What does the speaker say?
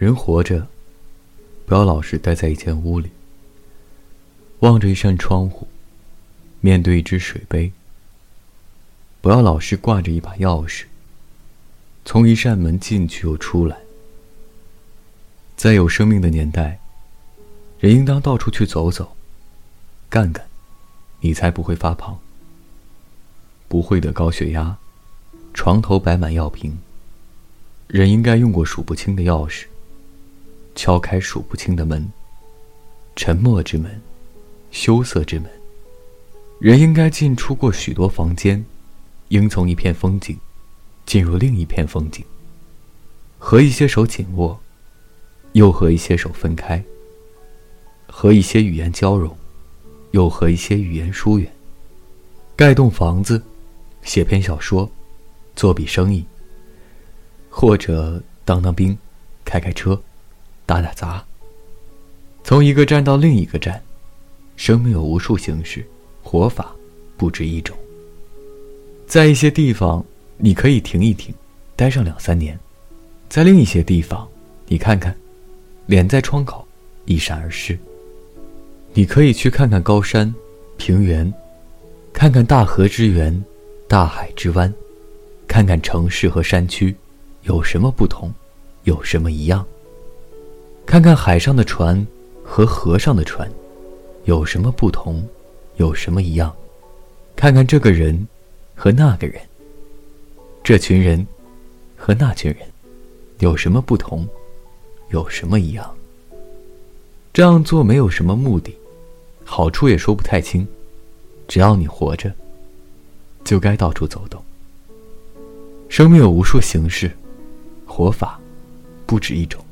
人活着，不要老是待在一间屋里，望着一扇窗户，面对一只水杯。不要老是挂着一把钥匙，从一扇门进去又出来。在有生命的年代，人应当到处去走走，干干，你才不会发胖，不会得高血压，床头摆满药瓶。人应该用过数不清的钥匙。敲开数不清的门，沉默之门，羞涩之门。人应该进出过许多房间，应从一片风景，进入另一片风景。和一些手紧握，又和一些手分开。和一些语言交融，又和一些语言疏远。盖栋房子，写篇小说，做笔生意，或者当当兵，开开车。打打杂。从一个站到另一个站，生命有无数形式，活法不止一种。在一些地方，你可以停一停，待上两三年；在另一些地方，你看看，脸在窗口，一闪而逝。你可以去看看高山、平原，看看大河之源、大海之湾，看看城市和山区，有什么不同，有什么一样。看看海上的船和河上的船，有什么不同，有什么一样？看看这个人和那个人，这群人和那群人，有什么不同，有什么一样？这样做没有什么目的，好处也说不太清。只要你活着，就该到处走动。生命有无数形式，活法不止一种。